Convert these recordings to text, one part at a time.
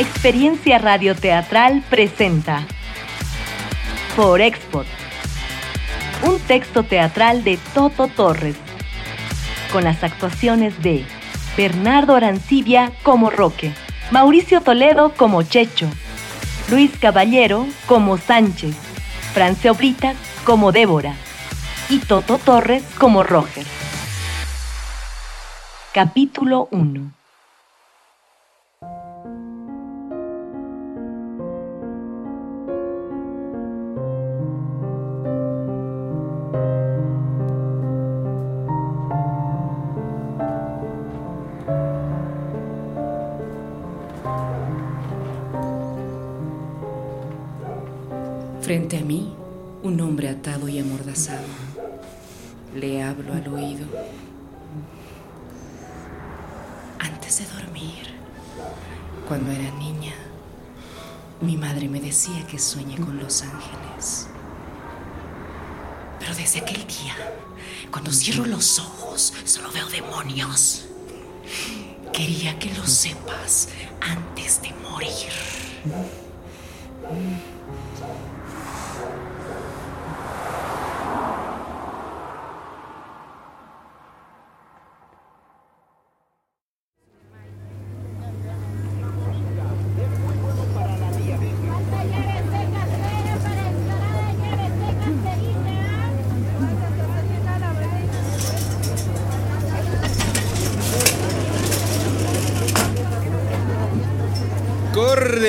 Experiencia Radioteatral presenta Por Export, un texto teatral de Toto Torres, con las actuaciones de Bernardo Arancibia como Roque, Mauricio Toledo como Checho, Luis Caballero como Sánchez, Francia Oblitas como Débora y Toto Torres como Roger. Capítulo 1 Le hablo al oído. Antes de dormir, cuando era niña, mi madre me decía que sueñe con los ángeles. Pero desde aquel día, cuando cierro los ojos, solo veo demonios. Quería que lo sepas antes de morir.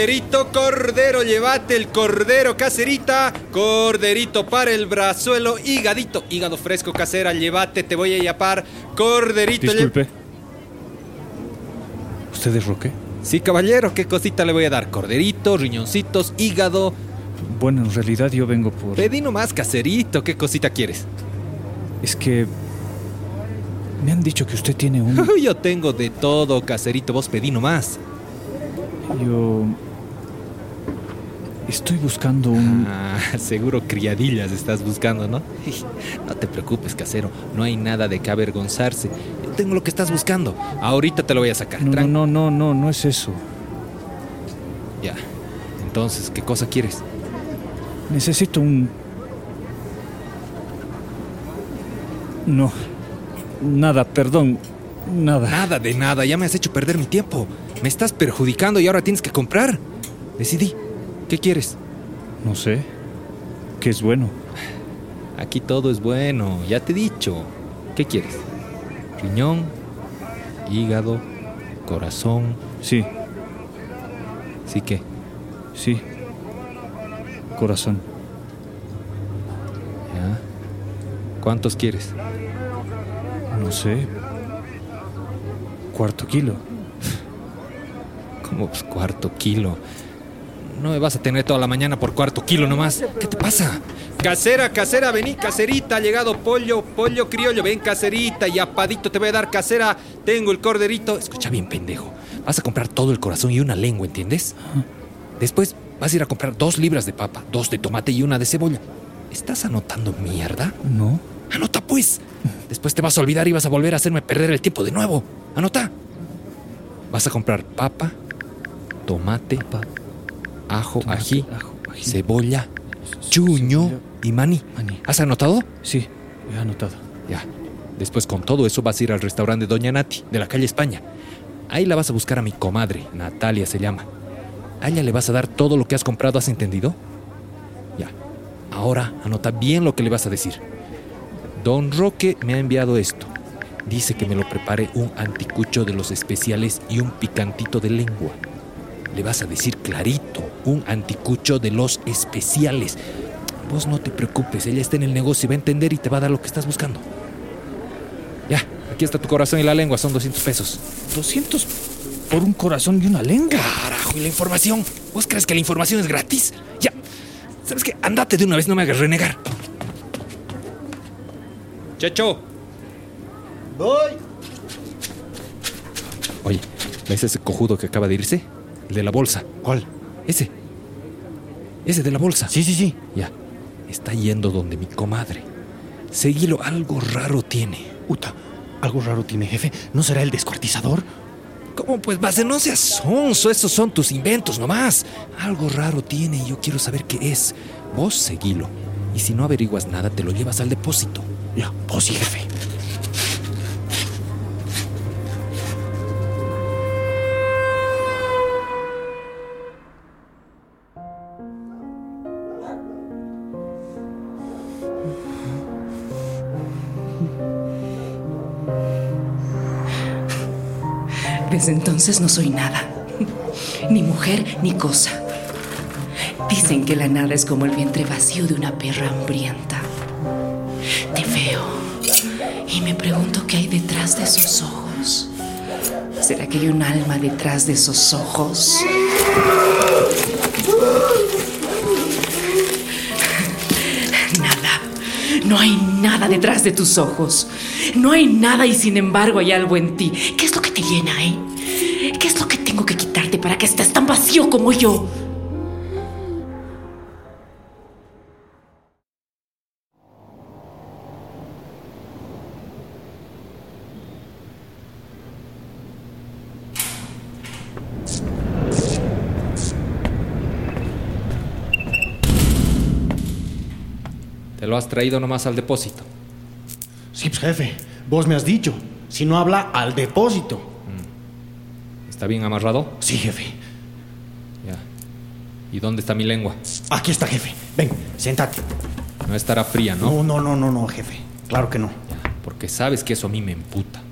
Corderito, cordero, llévate el cordero, caserita. Corderito para el brazuelo, higadito, hígado fresco, casera, llévate, te voy a yapar. Corderito, Disculpe. ¿Usted es Roque? Sí, caballero, ¿qué cosita le voy a dar? Corderito, riñoncitos, hígado. Bueno, en realidad yo vengo por... Pedí nomás, caserito, ¿qué cosita quieres? Es que... Me han dicho que usted tiene un... Yo tengo de todo, caserito, vos pedí nomás. Yo... Estoy buscando un... Ah, seguro criadillas estás buscando, ¿no? No te preocupes, casero, no hay nada de que avergonzarse. Yo tengo lo que estás buscando. Ahorita te lo voy a sacar. No, no, no, no, no es eso. Ya. Entonces, ¿qué cosa quieres? Necesito un... No. Nada, perdón. Nada. Nada de nada, ya me has hecho perder mi tiempo. Me estás perjudicando y ahora tienes que comprar. Decidí. ¿Qué quieres? No sé. ¿Qué es bueno? Aquí todo es bueno, ya te he dicho. ¿Qué quieres? Riñón, hígado, corazón. Sí, Sí que. sí. Corazón. ¿Ya? ¿Cuántos quieres? No sé. Cuarto kilo. Como pues, cuarto kilo. No me vas a tener toda la mañana por cuarto kilo nomás. ¿Qué te pasa? Casera, casera, vení, caserita, ha llegado pollo, pollo criollo, ven caserita y apadito te voy a dar casera, tengo el corderito. Escucha bien, pendejo. Vas a comprar todo el corazón y una lengua, ¿entiendes? Después vas a ir a comprar dos libras de papa, dos de tomate y una de cebolla. ¿Estás anotando mierda? No. Anota pues. Después te vas a olvidar y vas a volver a hacerme perder el tiempo de nuevo. Anota. Vas a comprar papa, tomate, ají, ajo, ají, cebolla, chuño y maní. ¿Has anotado? Sí, he anotado. Ya. Después con todo eso vas a ir al restaurante Doña Nati, de la calle España. Ahí la vas a buscar a mi comadre, Natalia se llama. A ella le vas a dar todo lo que has comprado, ¿has entendido? Ya. Ahora anota bien lo que le vas a decir. Don Roque me ha enviado esto. Dice que me lo prepare un anticucho de los especiales y un picantito de lengua. Le vas a decir clarito, un anticucho de los especiales. Vos no te preocupes, ella está en el negocio y va a entender y te va a dar lo que estás buscando. Ya, aquí está tu corazón y la lengua, son 200 pesos. 200 por un corazón y una lengua. Carajo, ¿y la información? ¿Vos crees que la información es gratis? Ya, ¿sabes qué? Andate de una vez, no me hagas renegar. Checho. Voy. Oye, ¿ves ese cojudo que acaba de irse? El de la bolsa. ¿Cuál? Ese. Ese de la bolsa. Sí, sí, sí. Ya. Está yendo donde mi comadre. Seguilo, algo raro tiene. Uta, algo raro tiene, jefe. ¿No será el descuartizador? ¿Cómo pues, base? No seas sonso, esos son tus inventos nomás. Algo raro tiene y yo quiero saber qué es. Vos seguilo. Y si no averiguas nada, te lo llevas al depósito. Ya, vos sí, jefe. Entonces no soy nada. Ni mujer ni cosa. Dicen que la nada es como el vientre vacío de una perra hambrienta. Te veo y me pregunto qué hay detrás de esos ojos. ¿Será que hay un alma detrás de esos ojos? Nada. No hay nada detrás de tus ojos. No hay nada y sin embargo hay algo en ti. ¿Qué es lo que te llena, eh? Para que estés tan vacío como yo? Te lo has traído nomás al depósito. Sí, pues jefe, vos me has dicho. Si no habla, al depósito. ¿Está bien amarrado? Sí, jefe. Ya. ¿Y dónde está mi lengua? Aquí está, jefe. Ven, sentate. No estará fría, ¿no? No, no, no, no, no, jefe. Claro que no. Ya, porque sabes que eso a mí me emputa.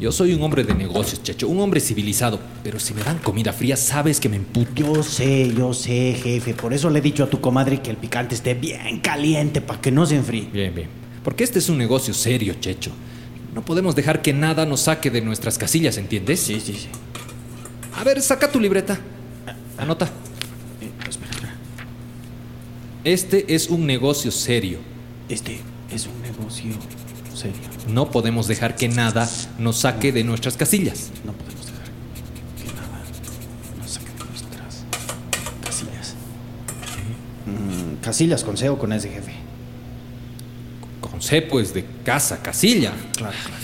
Yo soy un hombre de negocios, Checho, un hombre civilizado, pero si me dan comida fría, sabes que me emputa. Yo sé, yo sé, jefe. Por eso le he dicho a tu comadre que el picante esté bien caliente para que no se enfríe. Bien, bien. Porque este es un negocio serio, Checho. No podemos dejar que nada nos saque de nuestras casillas, ¿entiendes? Sí, sí, sí. A ver, saca tu libreta. Anota. Espera, espera. Este es un negocio serio. Este es un negocio serio. No podemos dejar que nada nos saque de nuestras casillas. No podemos dejar que nada nos saque de nuestras casillas. Mm, casillas con C o con S, jefe. Con C, pues, de casa, casilla. Claro, claro.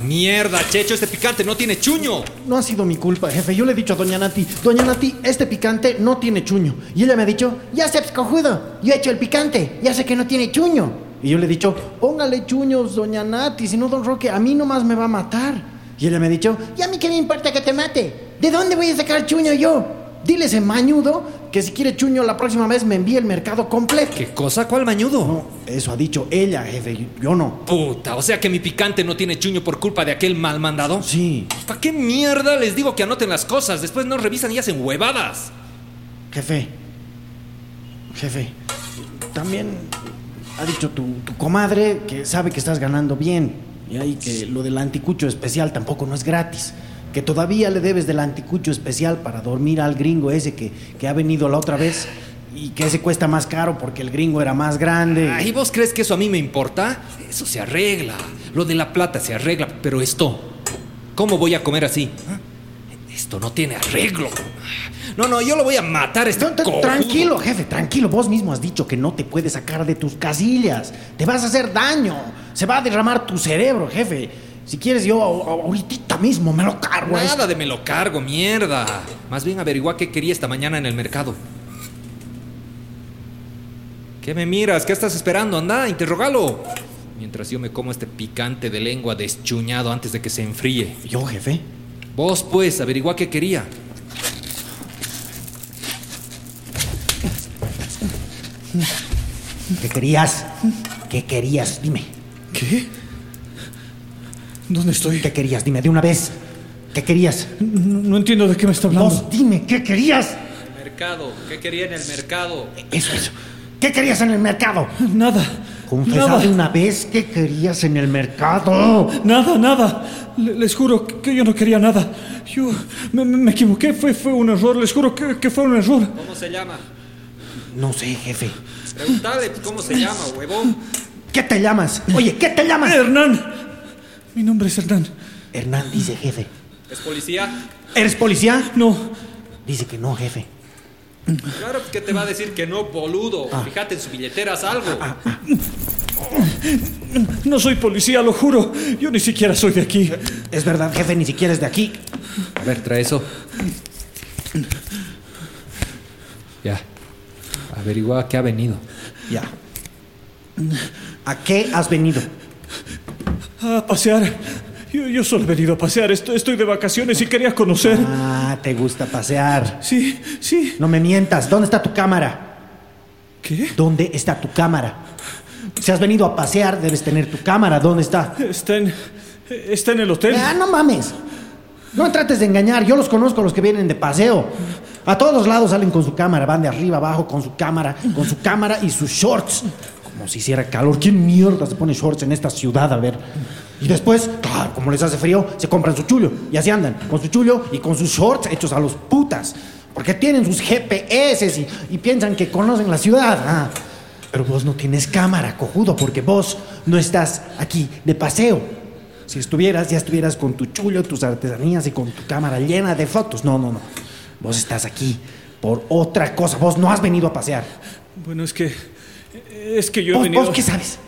Mierda, Checho, este picante no tiene chuño. No ha sido mi culpa, jefe. Yo le he dicho a Doña Nati, Doña Nati, este picante no tiene chuño. Y ella me ha dicho, ya sé, cojudo, yo he hecho el picante, ya sé que no tiene chuño. Y yo le he dicho, póngale chuños, Doña Nati, si no, Don Roque, a mí nomás me va a matar. Y ella me ha dicho, ¿y a mí qué me importa que te mate? ¿De dónde voy a sacar chuño yo? Dile ese mañudo que si quiere chuño la próxima vez me envíe el mercado completo. ¿Qué cosa? ¿Cuál mañudo? No, eso ha dicho ella, jefe, yo no. Puta, o sea que mi picante no tiene chuño por culpa de aquel mal mandado. Sí, ¿Para qué mierda les digo que anoten las cosas? Después no revisan y hacen huevadas. Jefe, jefe, también ha dicho tu, tu comadre que sabe que estás ganando bien y ahí que lo del anticucho especial tampoco no es gratis. Que todavía le debes del anticucho especial para dormir al gringo ese que, que ha venido la otra vez y que ese cuesta más caro porque el gringo era más grande. ¿Y vos crees que eso a mí me importa? Eso se arregla. Lo de la plata se arregla, pero esto, ¿cómo voy a comer así? ¿Ah? Esto no tiene arreglo. No, no, yo lo voy a matar este No, tranquilo, jefe, tranquilo. Vos mismo has dicho que no te puedes sacar de tus casillas. Te vas a hacer daño. Se va a derramar tu cerebro, jefe. Si quieres, yo ahorita mismo me lo cargo. Nada de me lo cargo, mierda. Más bien averigua qué quería esta mañana en el mercado. ¿Qué me miras? ¿Qué estás esperando? Anda, interrogalo. Mientras yo me como este picante de lengua deschuñado antes de que se enfríe. ¿Yo, jefe? Vos, pues, averigua qué quería. ¿Qué querías? ¿Qué querías? Dime. ¿Qué? ¿Dónde estoy? ¿Qué querías? Dime de una vez. ¿Qué querías? No, no entiendo de qué me está hablando. Vos, dime, ¿qué querías? Mercado, ¿qué quería en el mercado? Eso, eso. ¿Qué querías en el mercado? Nada. Confesa Nada. de una vez qué querías en el mercado. Nada, nada. Le- les juro que, yo no quería nada. Yo me, me- me equivoqué, fue, fue un error. Les juro que, que fue un error. ¿Cómo se llama? No sé, jefe. Pregúntale cómo se llama, huevón. ¿Qué te llamas? Oye, ¿qué te llamas? Hernán. Mi nombre es Hernán. Hernán dice jefe. ¿Es policía? ¿Eres policía? No. Dice que no, jefe. Claro que te va a decir que no, boludo. Fíjate en su billetera, haz algo. No soy policía, lo juro. Yo ni siquiera soy de aquí. Es verdad, jefe, ni siquiera es de aquí. A ver, trae eso. Ya. Averigua a qué ha venido. Ya. ¿A qué has venido? A pasear. Yo, yo solo he venido a pasear. Estoy, estoy de vacaciones y quería conocer. Ah, te gusta pasear. Sí, sí. No me mientas. ¿Dónde está tu cámara? ¿Qué? ¿Dónde está tu cámara? Si has venido a pasear, debes tener tu cámara. ¿Dónde está? Está en. Está en el hotel. Ah, no mames. No trates de engañar. Yo los conozco, los que vienen de paseo. A todos lados salen con su cámara. Van de arriba abajo con su cámara, con su cámara y sus shorts. Como si hiciera calor. ¿Quién mierda se pone shorts en esta ciudad? A ver. Y después, claro, como les hace frío, se compran su chullo. Y así andan, con su chullo y con sus shorts hechos a los putas. Porque tienen sus GPS y, y piensan que conocen la ciudad. Ah, pero vos no tienes cámara, cojudo, porque vos no estás aquí de paseo. Si estuvieras, ya estuvieras con tu chullo, tus artesanías y con tu cámara llena de fotos. No, no, no. Vos estás aquí por otra cosa. Vos no has venido a pasear. Bueno, es que. Es que yo he ¿Vos, venido. vos qué sabes?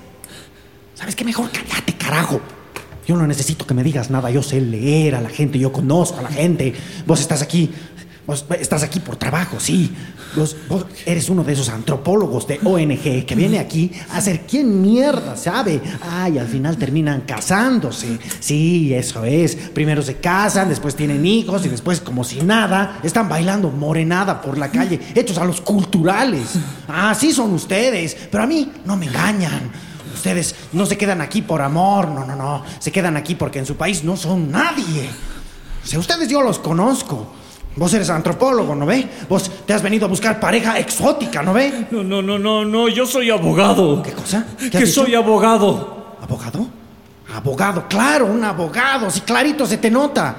¿Sabes qué? Mejor cállate, carajo. Yo no necesito que me digas nada. Yo sé leer a la gente, yo conozco a la gente. Vos estás aquí. Vos estás aquí por trabajo, sí. Vos, vos eres uno de esos antropólogos de ONG que viene aquí a hacer quién mierda, ¿sabe? Ay, al final terminan casándose. Sí, eso es. Primero se casan, después tienen hijos y después, como si nada, están bailando morenada por la calle, hechos a los culturales. Ah, sí son ustedes, pero a mí no me engañan. Ustedes no se quedan aquí por amor, no, no, no. Se quedan aquí porque en su país no son nadie. O sea, ustedes yo los conozco. Vos eres antropólogo, ¿no ve? Vos te has venido a buscar pareja exótica, ¿no ve? No, no, no, no, no. Yo soy abogado. ¿Qué cosa? ¿Qué Que soy abogado. ¿Abogado? Abogado, claro, un abogado. Sí, clarito se te nota.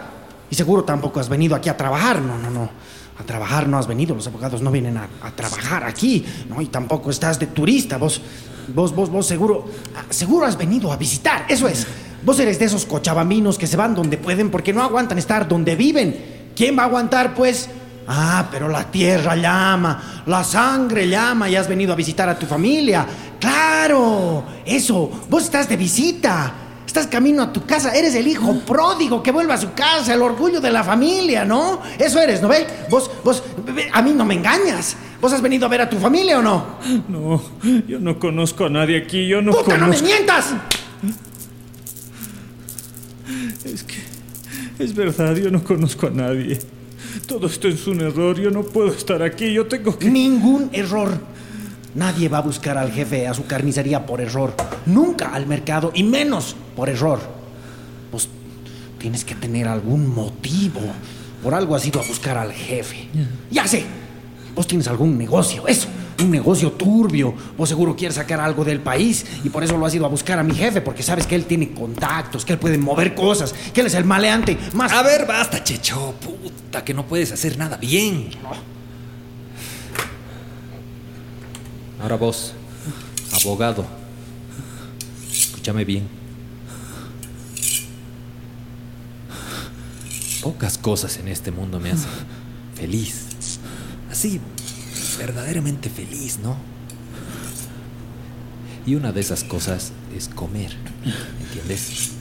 Y seguro tampoco has venido aquí a trabajar. No, no, no. A trabajar no has venido. Los abogados no vienen a, a trabajar aquí. No, y tampoco estás de turista. Vos, vos, vos, vos seguro, ah, seguro has venido a visitar. Eso es. Vos eres de esos cochabambinos que se van donde pueden porque no aguantan estar donde viven. ¿Quién va a aguantar, pues? Ah, pero la tierra llama, la sangre llama y has venido a visitar a tu familia. Claro, eso, vos estás de visita. Estás camino a tu casa, eres el hijo pródigo que vuelve a su casa, el orgullo de la familia, ¿no? Eso eres, ¿no ve? Vos, vos, a mí no me engañas. ¿Vos has venido a ver a tu familia o no? No, yo no conozco a nadie aquí. Yo no ¡Puta, no me conozco. mientas! Es que. Es verdad, yo no conozco a nadie. Todo esto es un error. Yo no puedo estar aquí. Yo tengo que. Ningún error. Nadie va a buscar al jefe a su carnicería por error. Nunca al mercado y menos por error. Vos tienes que tener algún motivo. Por algo has ido a buscar al jefe. Ya sé. Vos tienes algún negocio, eso. Un negocio turbio. Vos seguro quieres sacar algo del país y por eso lo has ido a buscar a mi jefe, porque sabes que él tiene contactos, que él puede mover cosas, que él es el maleante más. A ver, basta, Checho. Puta, que no puedes hacer nada bien. Ahora vos, abogado. Escúchame bien. Pocas cosas en este mundo me hacen feliz. Así, verdaderamente feliz, ¿no? Y una de esas cosas es comer, ¿entiendes?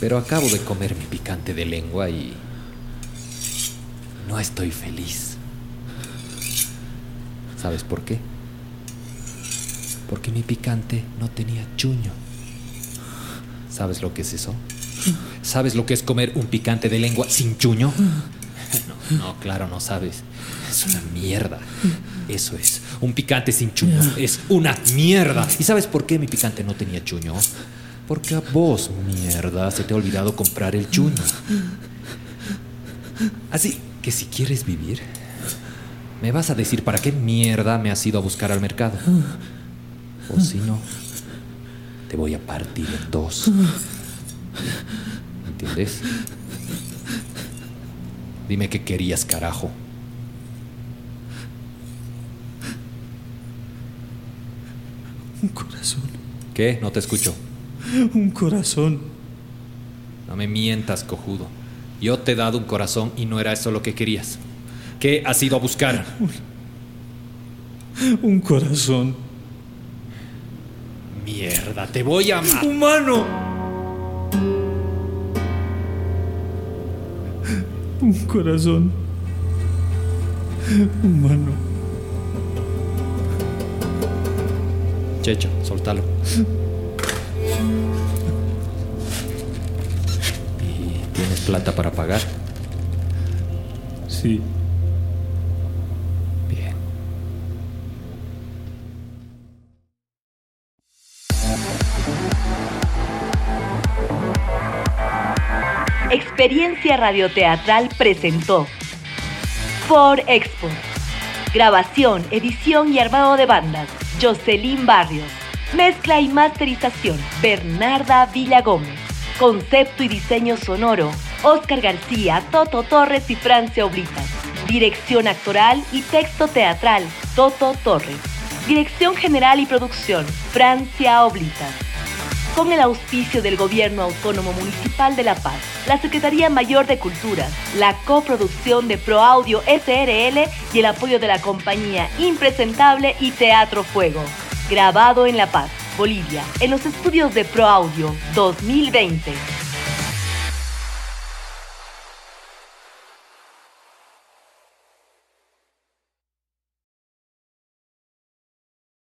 Pero acabo de comer mi picante de lengua y no estoy feliz. ¿Sabes por qué? Porque mi picante no tenía chuño. ¿Sabes lo que es eso? ¿Sabes lo que es comer un picante de lengua sin chuño? No, no, claro, no sabes. Es una mierda. Eso es. Un picante sin chuño. Es una mierda. ¿Y sabes por qué mi picante no tenía chuño? Porque a vos, mierda, se te ha olvidado comprar el chuño. Así que si quieres vivir, me vas a decir para qué mierda me has ido a buscar al mercado. O si no, te voy a partir en dos. ¿Entiendes? Dime qué querías, carajo. Un corazón. ¿Qué? No te escucho. Un corazón. No me mientas, cojudo. Yo te he dado un corazón y no era eso lo que querías. ¿Qué has ido a buscar? Un corazón. Mierda, te voy a matar. ¡Humano! Un corazón. Humano. Checho, soltalo. ¿Y tienes plata para pagar? Sí. Bien. Experiencia Radioteatral presentó For Expo. Grabación, edición y armado de bandas, Jocelyn Barrios. Mezcla y masterización, Bernarda Villagómez. Concepto y diseño sonoro, Oscar García, Toto Torres y Francia Oblitas. Dirección actoral y texto teatral, Toto Torres. Dirección general y producción, Francia Oblitas con el auspicio del Gobierno Autónomo Municipal de La Paz, la Secretaría Mayor de Cultura, la coproducción de ProAudio SRL y el apoyo de la compañía Impresentable y Teatro Fuego. Grabado en La Paz, Bolivia, en los estudios de ProAudio 2020.